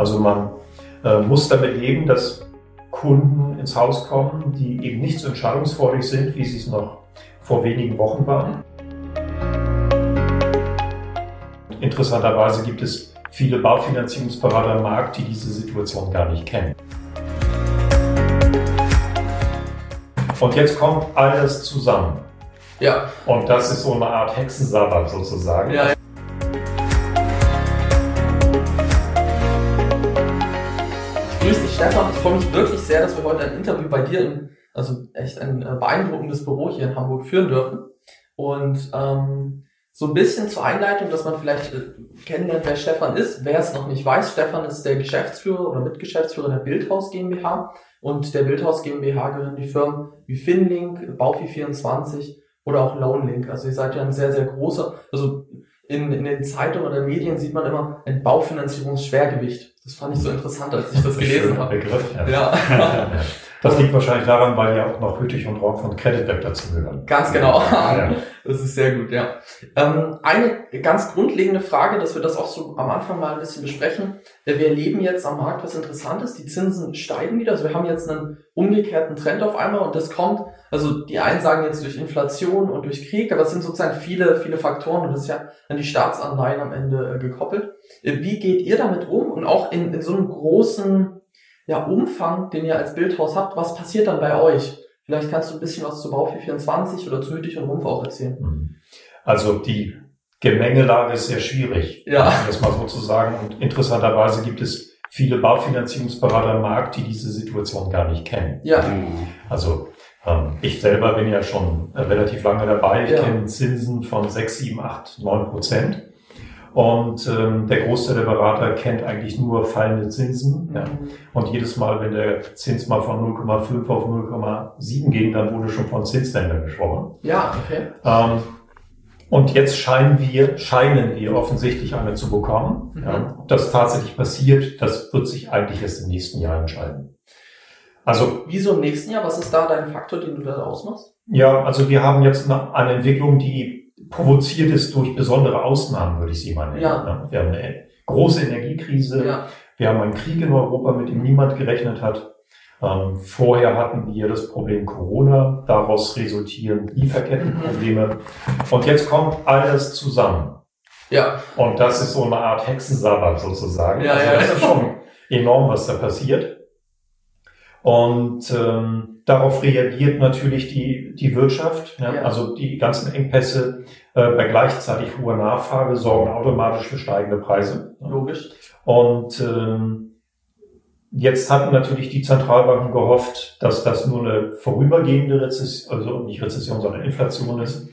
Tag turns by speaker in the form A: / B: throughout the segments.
A: Also man äh, muss damit leben, dass Kunden ins Haus kommen, die eben nicht so entscheidungsfreudig sind, wie sie es noch vor wenigen Wochen waren. Interessanterweise gibt es viele Baufinanzierungsberater am Markt, die diese Situation gar nicht kennen. Und jetzt kommt alles zusammen.
B: Ja.
A: Und das ist so eine Art Hexensabbat sozusagen.
B: Ja, Grüß freue mich wirklich sehr, dass wir heute ein Interview bei dir in, also echt ein äh, beeindruckendes Büro hier in Hamburg führen dürfen. Und ähm, so ein bisschen zur Einleitung, dass man vielleicht äh, kennenlernt, wer Stefan ist. Wer es noch nicht weiß, Stefan ist der Geschäftsführer oder Mitgeschäftsführer der Bildhaus GmbH. Und der Bildhaus GmbH gehören die Firmen wie Finlink, Baufi24 oder auch Loanlink. Also ihr seid ja ein sehr, sehr großer, also in, in den Zeitungen oder Medien sieht man immer ein Baufinanzierungsschwergewicht. Das fand ich so interessant, als ich das gelesen habe.
A: Begriff, ja. ja. Das liegt wahrscheinlich daran, weil ja auch noch Hüttich und Rock von Creditweb dazu gehören.
B: Ganz genau. Ja. Das ist sehr gut, ja. Ähm, eine ganz grundlegende Frage, dass wir das auch so am Anfang mal ein bisschen besprechen. Wir erleben jetzt am Markt was Interessantes. Die Zinsen steigen wieder. Also wir haben jetzt einen umgekehrten Trend auf einmal und das kommt, also die einen sagen jetzt durch Inflation und durch Krieg, aber es sind sozusagen viele, viele Faktoren und das ist ja an die Staatsanleihen am Ende äh, gekoppelt. Äh, wie geht ihr damit um und auch in, in so einem großen ja, Umfang, den ihr als Bildhaus habt, was passiert dann bei euch? Vielleicht kannst du ein bisschen was zu Baufi24 oder zu Hüttich und Rumpf auch erzählen. Mhm.
A: Also die Gemengelage ist sehr schwierig,
B: ja.
A: um das mal so zu sagen. Und interessanterweise gibt es viele Baufinanzierungsberater am Markt, die diese Situation gar nicht kennen.
B: Ja.
A: Also ähm, ich selber bin ja schon relativ lange dabei. Ich ja. kenne Zinsen von 6, 7, 8, 9 Prozent. Und ähm, der Großteil der Berater kennt eigentlich nur fallende Zinsen. Mhm. Ja. Und jedes Mal, wenn der Zins mal von 0,5 auf 0,7 ging, dann wurde schon von Zinsländern gesprochen.
B: Ja, okay.
A: Ähm, und jetzt scheinen wir, scheinen wir offensichtlich eine zu bekommen. Mhm. Ja. Ob das tatsächlich passiert, das wird sich eigentlich erst im nächsten Jahr entscheiden.
B: Also, wieso im nächsten Jahr? Was ist da dein Faktor, den du da ausmachst?
A: Ja, also wir haben jetzt eine Entwicklung, die provoziert ist durch besondere Ausnahmen, würde ich sie mal nennen. Ja. Wir haben eine große Energiekrise. Ja. Wir haben einen Krieg in Europa, mit dem niemand gerechnet hat. Ähm, vorher hatten wir das Problem Corona, daraus resultieren Lieferkettenprobleme. Und jetzt kommt alles zusammen.
B: Ja.
A: Und das ist so eine Art Hexensabbat sozusagen.
B: Ja, also ja.
A: das ist schon enorm, was da passiert. Und ähm, darauf reagiert natürlich die, die Wirtschaft. Ja? ja. Also die ganzen Engpässe äh, bei gleichzeitig hoher Nachfrage sorgen automatisch für steigende Preise.
B: Logisch.
A: Und ähm, jetzt hatten natürlich die Zentralbanken gehofft, dass das nur eine vorübergehende Rezession, also nicht Rezession, sondern Inflation ist.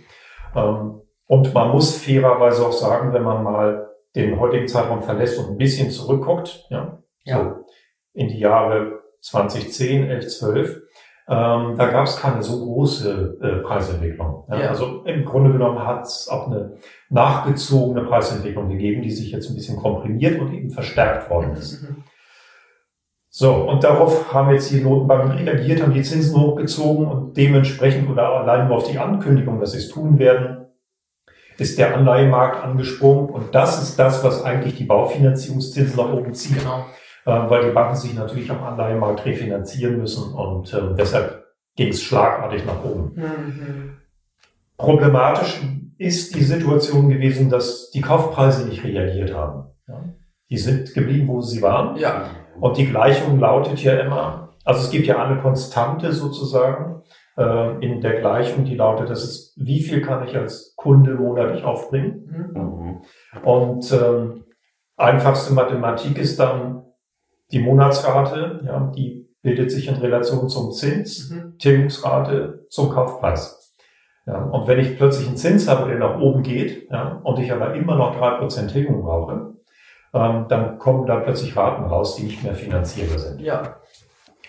A: Ähm, und man muss fairerweise auch sagen, wenn man mal den heutigen Zeitraum verlässt und ein bisschen zurückguckt, ja, ja. so in die Jahre 2010, 11, 12, ähm, da gab es keine so große äh, Preisentwicklung. Ja? Ja. Also im Grunde genommen hat es auch eine nachgezogene Preisentwicklung gegeben, die sich jetzt ein bisschen komprimiert und eben verstärkt worden ist. Mhm. So, und darauf haben jetzt die Notenbanken reagiert, haben die Zinsen hochgezogen und dementsprechend oder allein nur auf die Ankündigung, dass sie es tun werden, ist der Anleihemarkt angesprungen und das ist das, was eigentlich die Baufinanzierungszinsen nach oben zieht. Genau. Äh, weil die Banken sich natürlich am Anleihenmarkt refinanzieren müssen und äh, deshalb ging es schlagartig nach oben. Mhm. Problematisch ist die Situation gewesen, dass die Kaufpreise nicht reagiert haben. Ja? Die sind geblieben, wo sie waren.
B: Ja.
A: Und die Gleichung lautet ja immer, also es gibt ja eine Konstante sozusagen äh, in der Gleichung, die lautet, das ist, wie viel kann ich als Kunde monatlich aufbringen? Mhm. Und ähm, einfachste Mathematik ist dann, die Monatsrate, ja, die bildet sich in Relation zum Zins, mhm. Tilgungsrate zum Kaufpreis. Ja, und wenn ich plötzlich einen Zins habe, der nach oben geht, ja, und ich aber immer noch drei Prozent Tilgung brauche, ähm, dann kommen da plötzlich Raten raus, die nicht mehr finanzierbar sind.
B: Ja.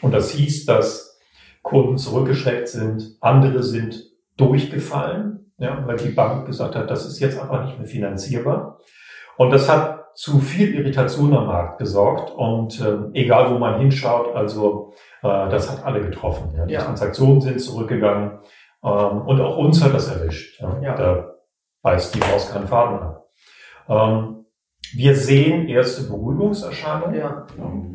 A: Und das hieß, dass Kunden zurückgeschreckt sind, andere sind durchgefallen, ja, weil die Bank gesagt hat, das ist jetzt einfach nicht mehr finanzierbar. Und das hat zu viel Irritation am Markt gesorgt und äh, egal wo man hinschaut, also äh, das hat alle getroffen. Ja. Die ja. Transaktionen sind zurückgegangen ähm, und auch uns hat das erwischt. Ja. ja. Da beißt die Maus keinen Faden ab. Ähm, wir sehen erste Beruhigungserscheinungen,
B: Ja.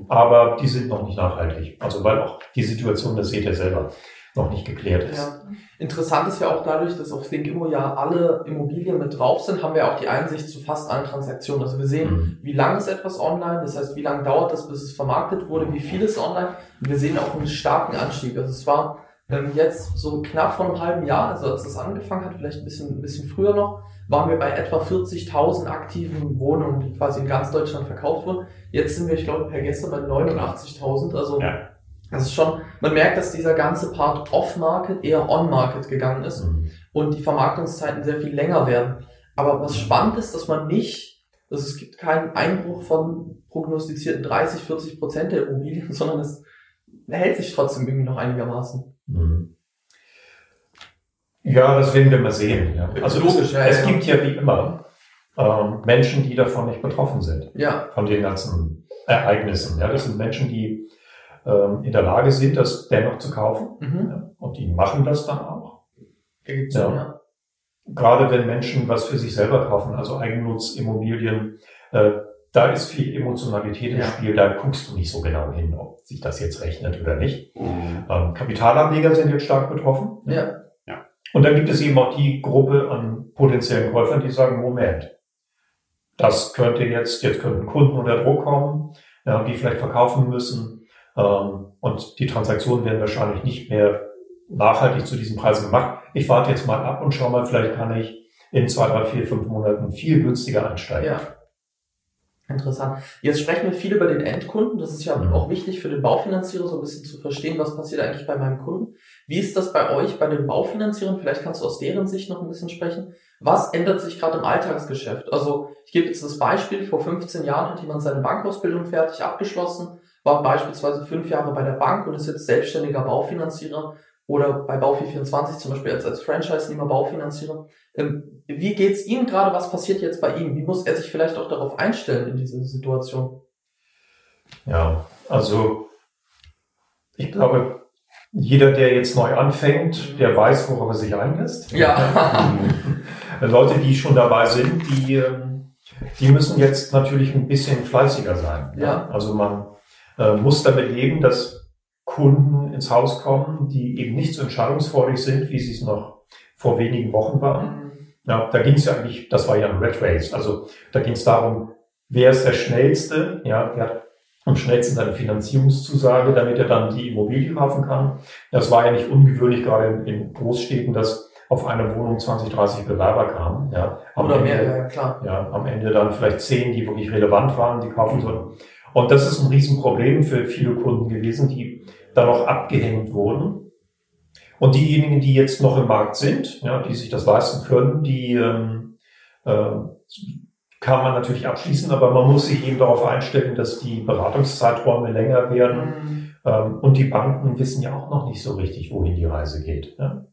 A: aber die sind noch nicht nachhaltig. Also weil auch die Situation, das seht ihr selber, noch nicht geklärt ist.
B: Ja. Interessant ist ja auch dadurch, dass auf ThinkImmo ja alle Immobilien mit drauf sind, haben wir auch die Einsicht zu fast allen Transaktionen. Also wir sehen,
A: Mhm.
B: wie lange ist etwas online, das heißt, wie lange dauert das, bis es vermarktet wurde, wie viel ist online. Und wir sehen auch einen starken Anstieg. Also es war ähm, jetzt so knapp vor einem halben Jahr, also als das angefangen hat, vielleicht ein bisschen, ein bisschen früher noch, waren wir bei etwa 40.000 aktiven Wohnungen, die quasi in ganz Deutschland verkauft wurden. Jetzt sind wir, ich glaube, per gestern bei 89.000. Also
A: Ja.
B: Das ist schon, man merkt, dass dieser ganze Part Off-Market eher On-Market gegangen ist
A: Mhm.
B: und die Vermarktungszeiten sehr viel länger werden. Aber was spannend ist, dass man nicht, dass es gibt keinen Einbruch von prognostizierten 30, 40 Prozent der Immobilien, sondern es hält sich trotzdem irgendwie noch einigermaßen.
A: Mhm. Ja, das werden wir mal sehen. Ja. Also
B: Logisch,
A: es,
B: ja,
A: es
B: ja.
A: gibt ja wie immer ähm, Menschen, die davon nicht betroffen sind,
B: Ja,
A: von den ganzen Ereignissen. Ja, das sind Menschen, die ähm, in der Lage sind, das dennoch zu kaufen.
B: mhm.
A: Ja, und die machen das dann auch.
B: Da gibt's
A: Ja.
B: ja. ja.
A: Gerade wenn Menschen was für sich selber kaufen, also Eigennutzimmobilien, äh, da ist viel Emotionalität im
B: Ja.
A: Spiel, da guckst du nicht so genau hin, ob sich das jetzt rechnet oder nicht.
C: Mhm.
A: Ähm, Kapitalanleger sind jetzt stark betroffen.
B: Ja,
A: Und dann gibt es eben auch die Gruppe an potenziellen Käufern, die sagen, Moment, das könnte jetzt, jetzt könnten Kunden unter Druck kommen, ja, die vielleicht verkaufen müssen. Ähm, und die Transaktionen werden wahrscheinlich nicht mehr nachhaltig zu diesen Preisen gemacht. Ich warte jetzt mal ab und schau mal, vielleicht kann ich in zwei, drei, vier, fünf Monaten viel günstiger einsteigen.
B: ja. Interessant. Jetzt sprechen wir viel über den Endkunden. Das ist ja
A: Mhm.
B: auch wichtig für den Baufinanzierer, so ein bisschen zu verstehen, was passiert eigentlich bei meinem Kunden. Wie ist das bei euch, bei den Baufinanzierern? Vielleicht kannst du aus deren Sicht noch ein bisschen sprechen. Was ändert sich gerade im Alltagsgeschäft? Also ich gebe jetzt das Beispiel, vor 15 Jahren hat jemand seine Bankausbildung fertig abgeschlossen, war beispielsweise fünf Jahre bei der Bank und ist jetzt selbstständiger Baufinanzierer oder bei Baufi24 zum Beispiel als, als Franchise-Nehmer Baufinanzierer. Ähm, wie geht's ihm gerade? Was passiert jetzt bei ihm? Wie muss er sich vielleicht auch darauf einstellen in dieser Situation?
A: Ja, also ich glaube, jeder, der jetzt neu anfängt, der weiß, worauf er sich einlässt.
B: Ja.
A: Leute, die schon dabei sind, die, ähm, die müssen jetzt natürlich ein bisschen fleißiger sein.
B: Ja.
A: Also man äh, muss damit leben, dass Kunden ins Haus kommen, die eben nicht so entscheidungsfreudig sind, wie sie es noch vor wenigen Wochen waren. Ja, da ging es ja eigentlich, das war ja ein Red Race. Also da ging es darum, wer ist der Schnellste, ja, wer hat am schnellsten seine Finanzierungszusage, damit er dann die Immobilie kaufen kann. Das war ja nicht ungewöhnlich, gerade in, in Großstädten, dass auf eine Wohnung 20, 30 Bewerber kamen. Ja, am
B: Oder
A: Ende,
B: mehr, ja, klar.
A: Ja, am Ende dann vielleicht zehn, die wirklich relevant waren, die kaufen sollten. Und das ist ein Riesenproblem für viele Kunden gewesen, die da noch abgehängt wurden. Und diejenigen, die jetzt noch im Markt sind, ja, die sich das leisten können, die ähm, äh, kann man natürlich abschließen, aber man muss sich eben darauf einstellen, dass die Beratungszeiträume länger werden.
B: Mhm.
A: Ähm, und die Banken wissen ja auch noch nicht so richtig, wohin die Reise geht. Ja.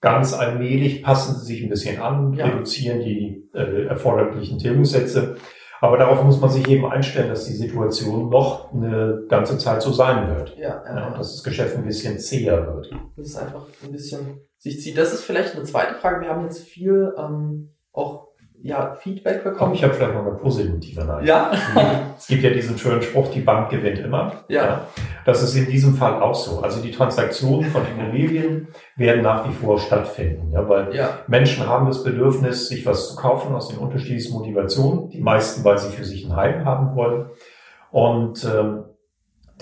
A: Ganz allmählich passen sie sich ein bisschen an,
B: Ja.
A: reduzieren die äh, erforderlichen Tilgungssätze. Aber darauf muss man sich eben einstellen, dass die Situation noch eine ganze Zeit so sein wird.
B: Ja, ja,
A: dass das Geschäft ein bisschen zäher wird.
B: Das ist einfach ein bisschen sich zieht. Das ist vielleicht eine zweite Frage. Wir haben jetzt viel ähm, auch ja, Feedback
A: Komm,
B: bekommen.
A: ich habe vielleicht noch eine positive Nachricht.
B: Ja,
A: Es gibt ja diesen schönen Spruch, die Bank gewinnt immer.
B: ja,
A: Das ist in diesem Fall auch so. Also die Transaktionen von Immobilien werden nach wie vor stattfinden, ja, weil
B: ja,
A: Menschen haben das Bedürfnis, sich was zu kaufen aus den unterschiedlichsten Motivationen. Die meisten, weil sie für sich ein Heim haben wollen. Und ähm,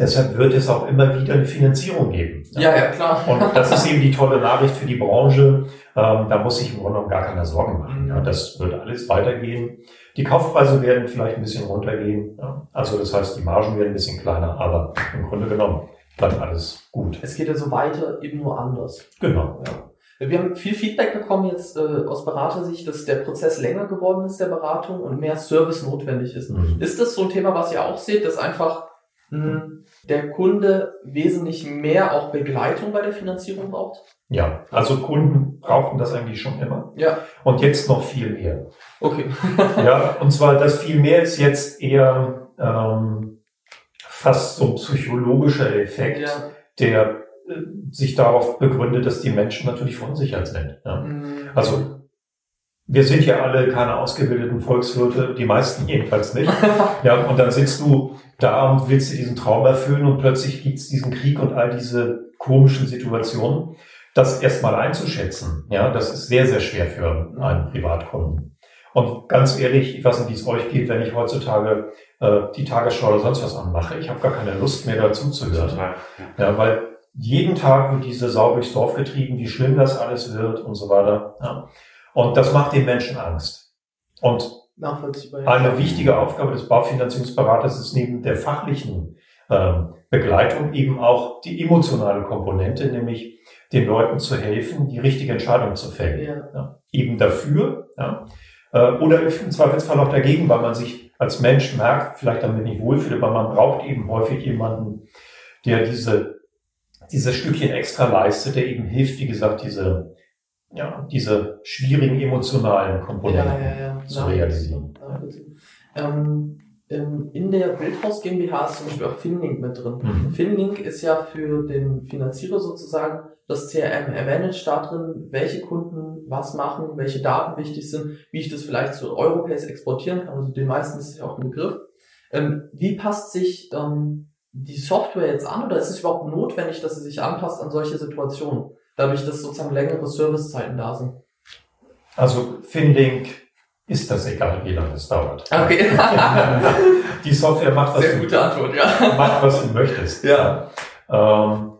A: deshalb wird es auch immer wieder eine Finanzierung geben.
B: ja, ja, klar.
A: Und das ist eben die tolle Nachricht für die Branche. Ähm, da muss sich im Grunde genommen gar keine Sorgen machen. Ja, das wird alles weitergehen. Die Kaufpreise werden vielleicht ein bisschen runtergehen. Ja. Also das heißt, die Margen werden ein bisschen kleiner, aber im Grunde genommen bleibt alles gut.
B: Es geht ja so weiter, eben nur anders.
A: Genau.
B: Ja. Wir haben viel Feedback bekommen jetzt äh, aus Beratersicht, dass der Prozess länger geworden ist der Beratung und mehr Service notwendig ist.
A: Mhm.
B: Ist das so ein Thema, was ihr auch seht, dass einfach der Kunde wesentlich mehr auch Begleitung bei der Finanzierung braucht?
A: Ja, also Kunden brauchten das eigentlich schon immer
B: Ja,
A: und jetzt noch viel mehr.
B: okay.
A: Ja, und zwar das viel mehr ist jetzt eher ähm, fast so ein psychologischer Effekt,
B: ja.
A: der äh, sich darauf begründet, dass die Menschen natürlich verunsichert sind. Ja.
B: mh,
A: Also wir sind ja alle keine ausgebildeten Volkswirte, die meisten jedenfalls nicht. Ja, und dann sitzt du da willst dir diesen Traum erfüllen und plötzlich gibt's diesen Krieg und all diese komischen Situationen. Das erstmal einzuschätzen, ja, das ist sehr, sehr schwer für einen Privatkunden. Und ganz ehrlich, ich weiß nicht, wie es euch geht, wenn ich heutzutage äh, die Tagesschau oder sonst was anmache. Ich habe gar keine Lust mehr dazu zu hören. Ja, weil jeden Tag wird diese Sau durchs Dorf getrieben, wie schlimm das alles wird und so weiter. Ja. Und das macht den Menschen Angst. Und eine wichtige Aufgabe des Baufinanzierungsberaters ist neben der fachlichen ähm, Begleitung eben auch die emotionale Komponente, nämlich den Leuten zu helfen, die richtige Entscheidung zu fällen. Ja. Ja, eben dafür ja, äh, oder im Zweifelsfall auch dagegen, weil man sich als Mensch merkt, vielleicht damit nicht wohlfühlt, aber man braucht eben häufig jemanden, der diese, diese Stückchen extra leistet, der eben hilft, wie gesagt, diese ja, diese schwierigen emotionalen Komponenten ja, ja, ja. zu realisieren.
B: Ähm, in der Bildhaus GmbH ist zum Beispiel auch Finlink mit drin. Mhm. Finlink ist ja für den Finanzierer sozusagen das CRM. Er managt da drin, welche Kunden was machen, welche Daten wichtig sind, wie ich das vielleicht zu Europace exportieren kann. Also den meisten ist ja auch ein Begriff. Ähm, wie passt sich ähm, die Software jetzt an oder ist es überhaupt notwendig, dass sie sich anpasst an solche Situationen? Dadurch, dass sozusagen längere Servicezeiten da sind.
A: Also Finlink ist das egal, wie lange es dauert.
B: Okay.
A: Die Software macht
B: was, Sehr gute Antwort, ja.
A: macht, was du möchtest.
B: Ja.
A: Ähm,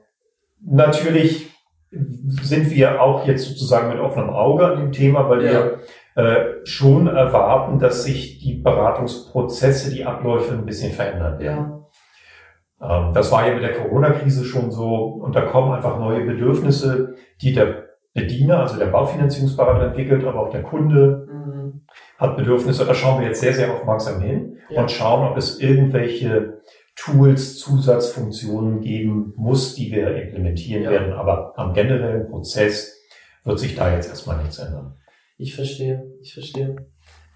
A: natürlich sind wir auch jetzt sozusagen mit offenem Auge an dem Thema, weil ja. wir äh, schon erwarten, dass sich die Beratungsprozesse, die Abläufe ein bisschen verändern werden. Ja. Ähm, das war ja mit der Corona-Krise schon so und da kommen einfach neue Bedürfnisse, die der Bediener, also der Baufinanzierungsberater entwickelt, aber auch der Kunde mhm. hat Bedürfnisse. Da schauen wir jetzt sehr, sehr aufmerksam hin ja. und schauen, ob es irgendwelche Tools, Zusatzfunktionen geben muss, die wir implementieren ja. werden. Aber am generellen Prozess wird sich da jetzt erstmal nichts ändern.
B: Ich verstehe, ich verstehe.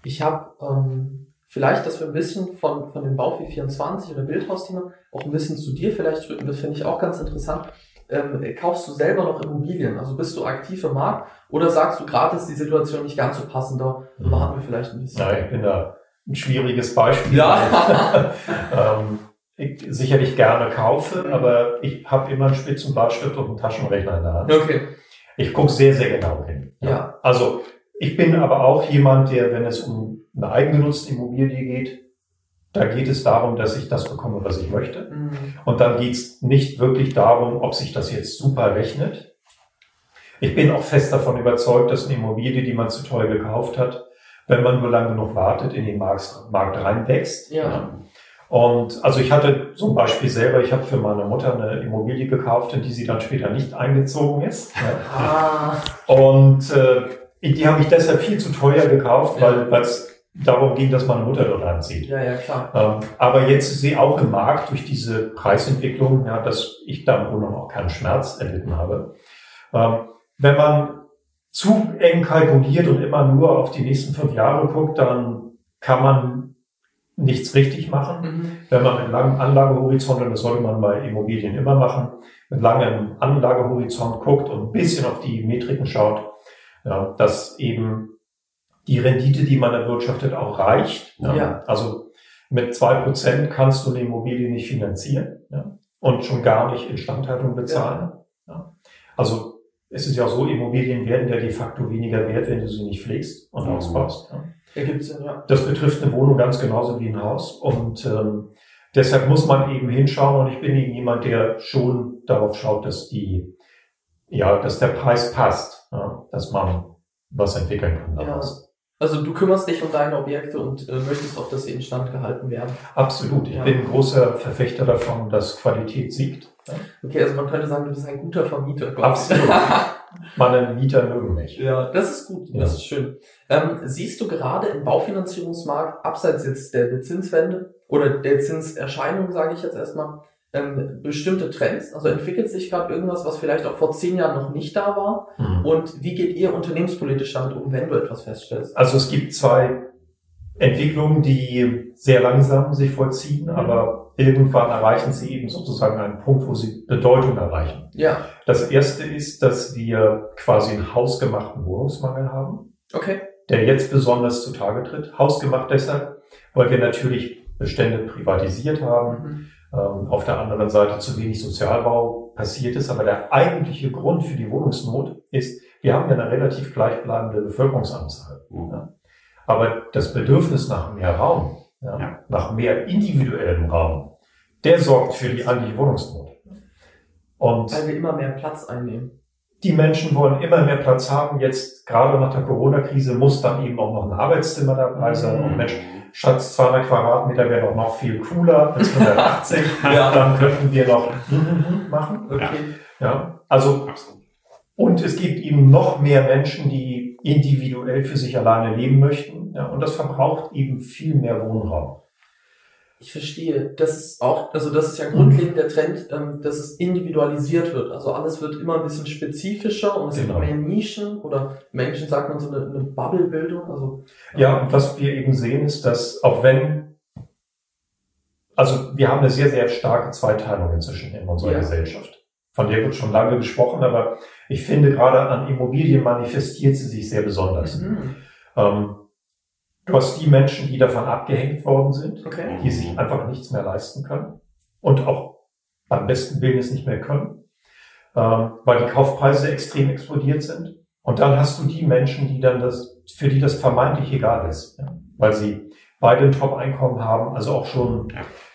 B: Ich habe ähm, vielleicht, dass wir ein bisschen von, von dem Baufi 24 oder Bildhausthema auch ein bisschen zu dir vielleicht rücken, das finde ich auch ganz interessant. Ähm, kaufst du selber noch Immobilien? Also bist du aktiv im Markt oder sagst du gerade ist die Situation nicht ganz so passend, da mhm. warten wir vielleicht ein bisschen?
A: Nein, ich bin da ein schwieriges Beispiel.
B: Ja.
A: ähm, ich sicherlich gerne kaufe, aber ich habe immer einen Spitzenblattstift und einen Taschenrechner in der Hand.
B: Okay.
A: Ich gucke sehr, sehr genau hin.
B: Ja. ja.
A: Also ich bin aber auch jemand, der, wenn es um eine eigengenutzte Immobilie geht, da geht es darum, dass ich das bekomme, was ich möchte. Mhm. Und dann geht es nicht wirklich darum, ob sich das jetzt super rechnet. Ich bin auch fest davon überzeugt, dass eine Immobilie, die man zu teuer gekauft hat, wenn man nur lange genug wartet, in den Markt, Markt reinwächst.
B: Ja.
A: Und also ich hatte zum Beispiel selber, ich habe für meine Mutter eine Immobilie gekauft, in die sie dann später nicht eingezogen ist.
B: Ah.
A: Und äh, die habe ich deshalb viel zu teuer gekauft, weil es darum ging, dass meine Mutter dort anzieht.
B: Ja, ja, klar.
A: Ähm, aber jetzt sie auch im Markt durch diese Preisentwicklung, ja, dass ich da im Grunde auch keinen Schmerz erlitten habe. Ähm, wenn man zu eng kalkuliert und immer nur auf die nächsten fünf Jahre guckt, dann kann man nichts richtig machen. Mhm. Wenn man mit langem Anlagehorizont, und das sollte man bei Immobilien immer machen, mit langem Anlagehorizont guckt und ein bisschen auf die Metriken schaut, ja, dass eben die Rendite, die man erwirtschaftet, auch reicht.
B: Ja. ja.
A: Also mit zwei Prozent kannst du eine Immobilie nicht finanzieren ja. und schon gar nicht Instandhaltung bezahlen. Ja. ja. Also es ist ja auch so, Immobilien werden ja de facto weniger wert, wenn du sie nicht pflegst und mhm. ausbaust. Ja. Das betrifft eine Wohnung ganz genauso wie ein Haus und ähm, deshalb muss man eben hinschauen und ich bin eben jemand, der schon darauf schaut, dass die, ja, dass der Preis passt, ja, dass man was entwickeln kann
B: daraus. Ja. Also du kümmerst dich um deine Objekte und äh, möchtest auch, dass sie instand gehalten werden.
A: Absolut. Ich ja. bin ein großer Verfechter davon, dass Qualität siegt.
B: Ja. Okay, also man könnte sagen, du bist ein guter Vermieter.
A: Absolut. Meine Mieter mögen mich.
B: Ja, das ist gut. Ja. Das ist schön. Ähm, siehst du gerade im Baufinanzierungsmarkt, abseits jetzt der, der Zinswende oder der Zinserscheinung, sage ich jetzt erstmal, ähm, bestimmte Trends? Also entwickelt sich gerade irgendwas, was vielleicht auch vor zehn Jahren noch nicht da war? Mhm. Und wie geht ihr unternehmenspolitisch damit um, wenn du etwas feststellst?
A: Also es gibt zwei Entwicklungen, die sehr langsam sich vollziehen, mhm. aber irgendwann erreichen sie eben sozusagen einen Punkt, wo sie Bedeutung erreichen.
B: Ja.
A: Das erste ist, dass wir quasi einen hausgemachten Wohnungsmangel haben.
B: Okay.
A: der jetzt besonders zutage tritt. Hausgemacht deshalb, weil wir natürlich Bestände privatisiert haben. Mhm. Ähm, auf der anderen Seite zu wenig Sozialbau passiert ist. Aber der eigentliche Grund für die Wohnungsnot ist, wir haben ja eine relativ gleichbleibende Bevölkerungsanzahl. Mhm. Ja. Aber das Bedürfnis nach mehr Raum, ja, ja. nach mehr individuellem Raum, der sorgt für die eigentliche Wohnungsnot.
B: Und Weil wir immer mehr Platz einnehmen.
A: Die Menschen wollen immer mehr Platz haben. Jetzt, gerade nach der Corona-Krise, muss dann eben auch noch ein Arbeitszimmer dabei sein. Mhm. Und Mensch, statt 200 Quadratmeter wäre doch noch viel cooler als 180. ja. Dann könnten wir noch machen. Okay. Ja, also, und es gibt eben noch mehr Menschen, die individuell für sich alleine leben möchten. Ja, und das verbraucht eben viel mehr Wohnraum.
B: Ich verstehe. Das ist auch, also das ist ja grundlegend der Trend, ähm, dass es individualisiert wird. Also alles wird immer ein bisschen spezifischer und es genau. gibt mehr Nischen oder Menschen sagt man so eine, eine Bubble-Bildung. Also,
A: ja, und was wir eben sehen ist, dass auch wenn, also wir haben eine sehr, sehr starke Zweiteilung inzwischen in unserer ja. Gesellschaft. Von der wird schon lange gesprochen, aber ich finde gerade an Immobilien manifestiert sie sich sehr besonders. Mhm. Ähm, Du hast die Menschen, die davon abgehängt worden sind, okay. die sich einfach nichts mehr leisten können und auch beim besten Willen es nicht mehr können, ähm, weil die Kaufpreise extrem explodiert sind. Und dann hast du die Menschen, die dann das, für die das vermeintlich egal ist, ja, weil sie beide ein Top-Einkommen haben. Also auch schon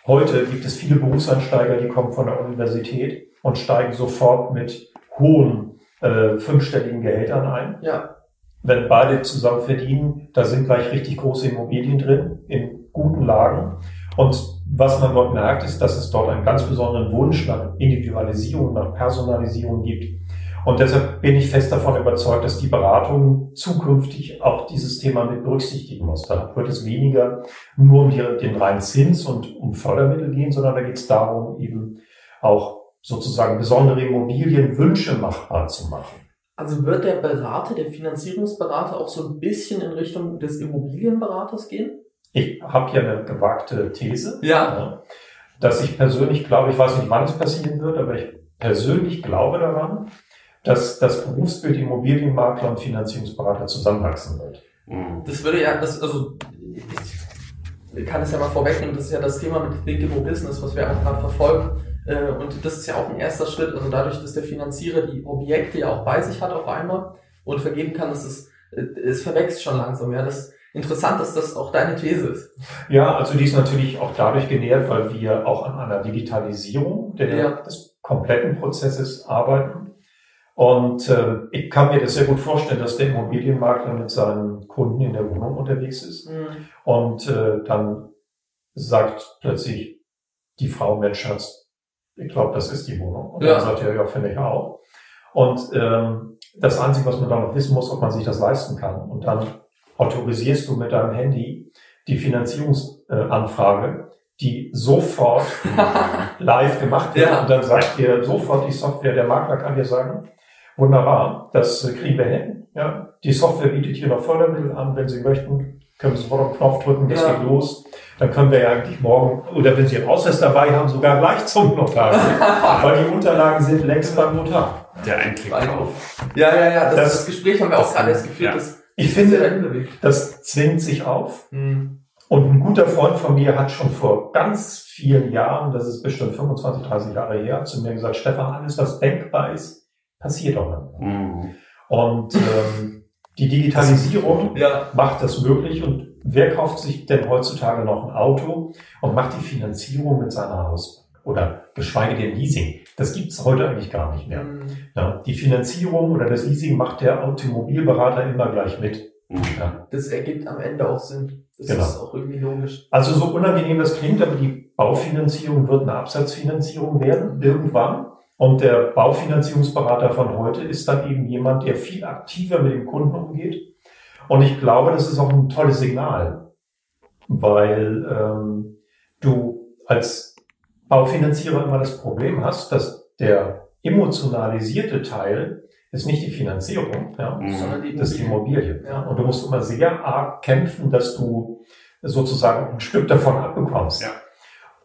A: heute gibt es viele Berufsansteiger, die kommen von der Universität und steigen sofort mit hohen äh, fünfstelligen Gehältern ein. Ja wenn beide zusammen verdienen, da sind gleich richtig große Immobilien drin, in guten Lagen. Und was man dort merkt, ist, dass es dort einen ganz besonderen Wunsch nach Individualisierung, nach Personalisierung gibt. Und deshalb bin ich fest davon überzeugt, dass die Beratung zukünftig auch dieses Thema mit berücksichtigen muss. Da wird es weniger nur um die, den reinen Zins und um Fördermittel gehen, sondern da geht es darum, eben auch sozusagen besondere Immobilienwünsche machbar zu machen.
B: Also wird der Berater, der Finanzierungsberater auch so ein bisschen in Richtung des Immobilienberaters gehen?
A: Ich habe ja eine gewagte These, ja. dass ich persönlich glaube, ich weiß nicht, wann es passieren wird, aber ich persönlich glaube daran, dass das Berufsbild Immobilienmakler und Finanzierungsberater zusammenwachsen wird.
B: Mhm. Das würde ja, das, also ich kann es ja mal vorwegnehmen, das ist ja das Thema mit Think Immo Business, was wir auch gerade verfolgen äh, und das ist ja auch ein erster Schritt, also dadurch, dass der Finanzierer die Objekte ja auch bei sich hat auf einmal und vergeben kann, dass es, äh, es verwächst schon langsam, ja. Das interessant, dass das auch deine These ist.
A: Ja, also die ist natürlich auch dadurch genährt, weil wir auch an einer Digitalisierung der, ja. des kompletten Prozesses arbeiten. Und äh, ich kann mir das sehr gut vorstellen, dass der Immobilienmakler mit seinen Kunden in der Wohnung unterwegs ist mhm. und äh, dann sagt plötzlich die Frau, Mensch, Schatz, ich glaube, das ist die Wohnung. Und ja. dann sagt er, ja, finde ich auch. Und ähm, das Einzige, was man da noch wissen muss, ob man sich das leisten kann. Und dann autorisierst du mit deinem Handy die Finanzierungsanfrage, die sofort live gemacht wird. Ja. Und dann sagt dir sofort die Software, der Makler kann dir sagen, wunderbar, das kriegen wir hin. Ja, die Software bietet hier noch Fördermittel an, wenn Sie möchten, können Sie sofort auf den Knopf drücken, das ja. geht los dann können wir ja eigentlich morgen, oder wenn Sie einen Ausweis dabei haben, sogar gleich zum Notar weil die Unterlagen sind längst beim Notar.
B: Der Einklick auf. Ja, ja, ja, das, das, das Gespräch haben wir auch gerade erst geführt. Ja. Das,
A: ich finde, das zwingt sich auf. Mhm. Und ein guter Freund von mir hat schon vor ganz vielen Jahren, das ist bestimmt 25, 30 Jahre her, zu mir gesagt, Stefan, alles, was denkbar ist, passiert auch nicht. Mhm. Und ähm, die Digitalisierung ja. macht das möglich und wer kauft sich denn heutzutage noch ein Auto und macht die Finanzierung mit seiner Hausbank? Oder geschweige denn Leasing. Das gibt's heute eigentlich gar nicht mehr. Mhm. Ja, die Finanzierung oder das Leasing macht der Automobilberater immer gleich mit.
B: Mhm. Ja. Das ergibt am Ende auch Sinn. Das genau. ist auch irgendwie logisch.
A: Also so unangenehm das klingt, aber die Baufinanzierung wird eine Absatzfinanzierung werden, irgendwann. Und der Baufinanzierungsberater von heute ist dann eben jemand, der viel aktiver mit dem Kunden umgeht und ich glaube, das ist auch ein tolles Signal, weil ähm, du als Baufinanzierer immer das Problem hast, dass der emotionalisierte Teil ist nicht die Finanzierung, ja, mhm. sondern die, das ist die Immobilie. Ja. Und du musst immer sehr arg kämpfen, dass du sozusagen ein Stück davon abbekommst. Ja.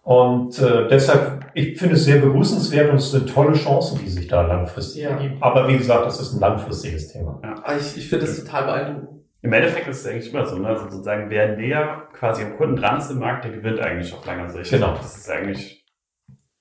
A: Und äh, deshalb, ich finde es sehr begrüßenswert und es sind tolle Chancen, die sich da langfristig ja. ergeben. Aber wie gesagt, das ist ein langfristiges Thema.
B: Ja. Ich, ich finde es total beeindruckend
C: Im Endeffekt ist es eigentlich immer so, ne? also sozusagen, wer näher quasi am Kunden dran ist im Markt, der gewinnt eigentlich auf langer Sicht.
A: Genau.
C: Das ist eigentlich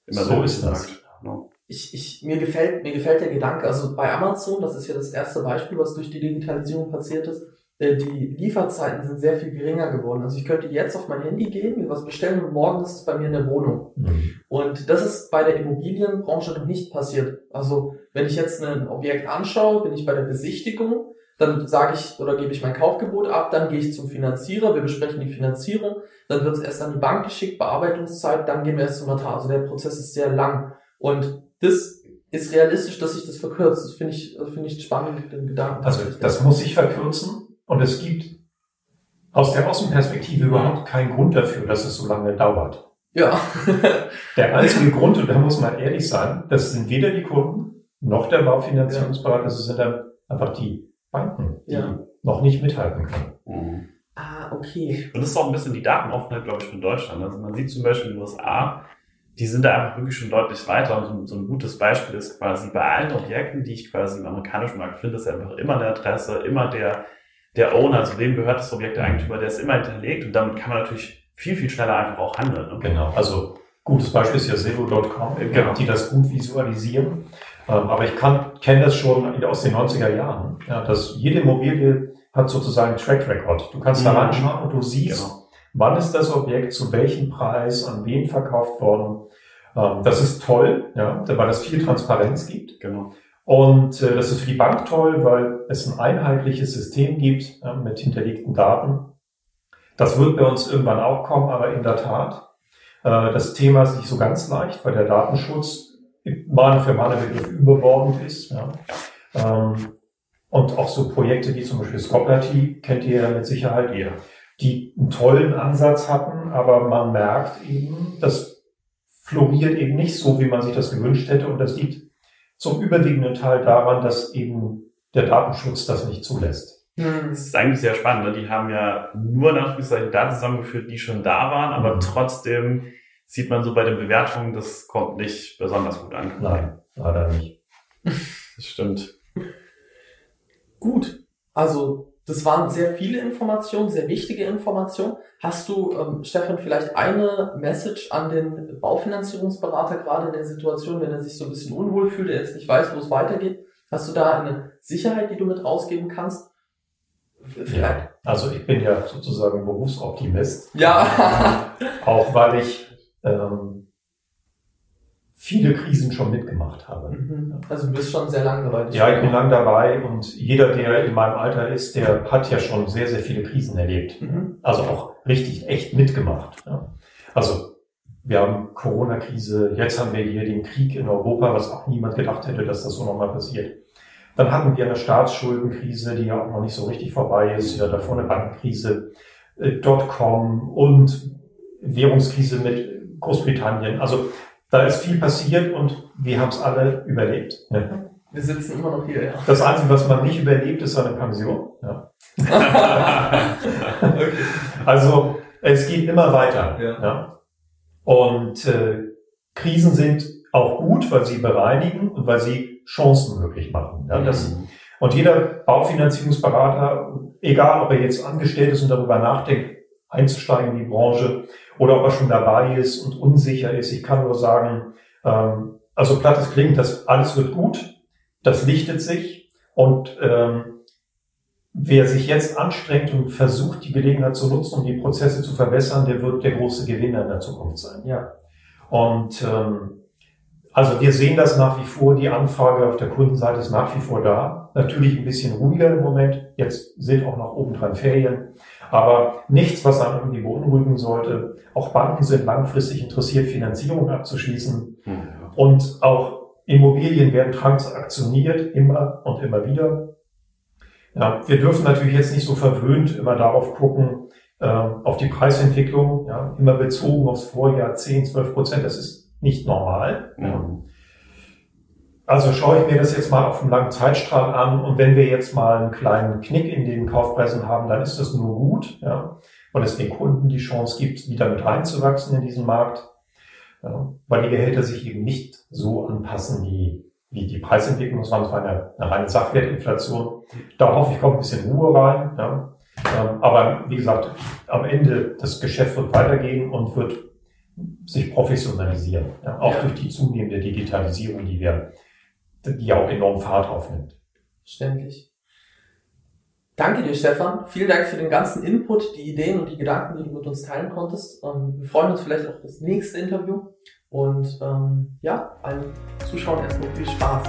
C: immer
A: So
C: so,
A: ist
C: im
A: das.
C: Markt, ne?
B: Ich, ich, mir gefällt, mir gefällt der Gedanke, also bei Amazon, das ist ja das erste Beispiel, was durch die Digitalisierung passiert ist, die Lieferzeiten sind sehr viel geringer geworden. Also ich könnte jetzt auf mein Handy gehen, mir was bestellen und morgen ist es bei mir in der Wohnung.
A: Mhm.
B: Und das ist bei der Immobilienbranche noch nicht passiert. Also wenn ich jetzt ein Objekt anschaue, bin ich bei der Besichtigung, dann sage ich oder gebe ich mein Kaufgebot ab, dann gehe ich zum Finanzierer, wir besprechen die Finanzierung, dann wird es erst an die Bank geschickt, Bearbeitungszeit, dann gehen wir erst zum Notar. Also der Prozess ist sehr lang. Und das ist realistisch, dass sich das verkürzt. Das finde ich, finde ich spannend, den Gedanken.
A: Also das muss sich verkürzen und es gibt aus der Außenperspektive überhaupt keinen Grund dafür, dass es so lange dauert.
B: ja.
A: Der einzige Grund, und da muss man ehrlich sein, das sind weder die Kunden noch der Baufinanzierungsberater, das sind dann einfach die Banken, die
B: Ja.
A: noch nicht mithalten können.
C: Mhm.
B: ah, okay.
C: Und das ist auch ein bisschen die Datenoffenheit, glaube ich, von Deutschland. Also man sieht zum Beispiel in den USA, die sind da einfach wirklich schon deutlich weiter. Und so, so ein gutes Beispiel ist quasi bei allen Objekten, die ich quasi im amerikanischen Markt finde, ist einfach immer eine Adresse, immer der, der Owner, also wem gehört das Objekt der Eigentümer, der ist immer hinterlegt und damit kann man natürlich viel, viel schneller einfach auch handeln. Ne?
A: Genau, also gutes Beispiel ist ja Zillow.com,
C: Genau.
A: die das gut visualisieren. Ähm, Aber ich kann kenne das schon aus den 90er Jahren, ja, dass jede Immobilie hat sozusagen einen Track Record. Du kannst da
C: Mhm.
A: reinschauen und du siehst,
C: Genau.
A: wann ist das Objekt, zu welchem Preis, an wen verkauft worden. Ähm, Das ist toll, ja, weil es viel Transparenz gibt.
C: Genau.
A: Und äh, das ist für die Bank toll, weil es ein einheitliches System gibt äh, mit hinterlegten Daten. Das wird bei uns irgendwann auch kommen, aber in der Tat, äh, das Thema ist nicht so ganz leicht, weil der Datenschutz mal für mal Begriff überbordend ist. Ja. Ähm, und auch so Projekte wie zum Beispiel Scopperty kennt ihr ja mit Sicherheit,
C: Ja.
A: die einen tollen Ansatz hatten, aber man merkt eben, das floriert eben nicht so, wie man sich das gewünscht hätte. Und das liegt zum überwiegenden Teil daran, dass eben der Datenschutz das nicht zulässt.
B: Hm.
C: Das ist eigentlich sehr spannend. Ne? Die haben ja nur in Anführungszeichen Daten zusammengeführt, die schon da waren, aber
A: Mhm.
C: trotzdem sieht man so bei den Bewertungen, das kommt nicht besonders gut an.
A: Nein, leider nicht.
C: Das stimmt.
B: Gut. Also, das waren sehr viele Informationen, sehr wichtige Informationen. Hast du, ähm, Stefan, vielleicht eine Message an den Baufinanzierungsberater gerade in der Situation, wenn er sich so ein bisschen unwohl fühlt, er jetzt nicht weiß, wo es weitergeht? Hast du da eine Sicherheit, die du mit rausgeben kannst? Vielleicht.
A: Also ich bin ja sozusagen Berufsoptimist,
B: Ja.
A: auch weil ich ähm, viele Krisen schon mitgemacht habe.
B: Mhm. also, du bist schon sehr lange dabei.
A: Ja, ich bin lang dabei und jeder, der in meinem Alter ist, der hat ja schon sehr, sehr viele Krisen erlebt.
B: Mhm.
A: Also auch richtig, echt mitgemacht. Ja. Also wir haben Corona-Krise, jetzt haben wir hier den Krieg in Europa, was auch niemand gedacht hätte, dass das so nochmal passiert. Dann hatten wir eine Staatsschuldenkrise, die ja auch noch nicht so richtig vorbei ist, ja davor eine Bankenkrise, äh, Dotcom und Währungskrise mit Großbritannien. Also da ist viel passiert und wir haben es alle überlebt. Ja.
B: Wir sitzen immer noch hier, ja.
A: Das Einzige, was man nicht überlebt, ist eine Pension. Ja.
B: okay.
A: Also es geht immer weiter.
B: Ja.
A: Ja. Und äh, Krisen sind auch gut, weil sie bereinigen und weil sie Chancen möglich machen. Ja, das,
C: Mhm.
A: und jeder Baufinanzierungsberater, egal ob er jetzt angestellt ist und darüber nachdenkt, einzusteigen in die Branche oder ob er schon dabei ist und unsicher ist, ich kann nur sagen, ähm, also platt es klingt, das alles wird gut, das lichtet sich und ähm, wer sich jetzt anstrengt und versucht, die Gelegenheit zu nutzen, um die Prozesse zu verbessern, der wird der große Gewinner in der Zukunft sein.
B: Ja.
A: Und ähm, also wir sehen das nach wie vor, die Anfrage auf der Kundenseite ist nach wie vor da. Natürlich ein bisschen ruhiger im Moment. Jetzt sind auch noch obendran Ferien. Aber nichts, was einen irgendwie beunruhigen sollte. Auch Banken sind langfristig interessiert, Finanzierung abzuschließen.
C: Ja.
A: Und auch Immobilien werden transaktioniert, immer und immer wieder. Ja, wir dürfen natürlich jetzt nicht so verwöhnt immer darauf gucken, äh, auf die Preisentwicklung, ja, immer bezogen aufs Vorjahr 10, 12 Prozent. Das ist nicht normal.
C: Mhm.
A: Also schaue ich mir das jetzt mal auf einen langen Zeitstrahl an und wenn wir jetzt mal einen kleinen Knick in den Kaufpreisen haben, dann ist das nur gut, ja, weil es den Kunden die Chance gibt, wieder mit reinzuwachsen in diesen Markt, ja, weil die Gehälter sich eben nicht so anpassen wie, wie die Preisentwicklung, sondern es war eine, eine reine Sachwertinflation. Da hoffe ich, kommt ein bisschen Ruhe rein. Ja. Ähm, aber wie gesagt, am Ende das Geschäft wird weitergehen und wird sich professionalisieren. Ja, auch durch die zunehmende Digitalisierung, die wir, die auch enorm Fahrt aufnimmt.
B: Ständig. Danke dir, Stefan. Vielen Dank für den ganzen Input, die Ideen und die Gedanken, die du mit uns teilen konntest. Ähm, wir freuen uns vielleicht auf das nächste Interview. Und ähm, ja, allen Zuschauern erstmal viel Spaß.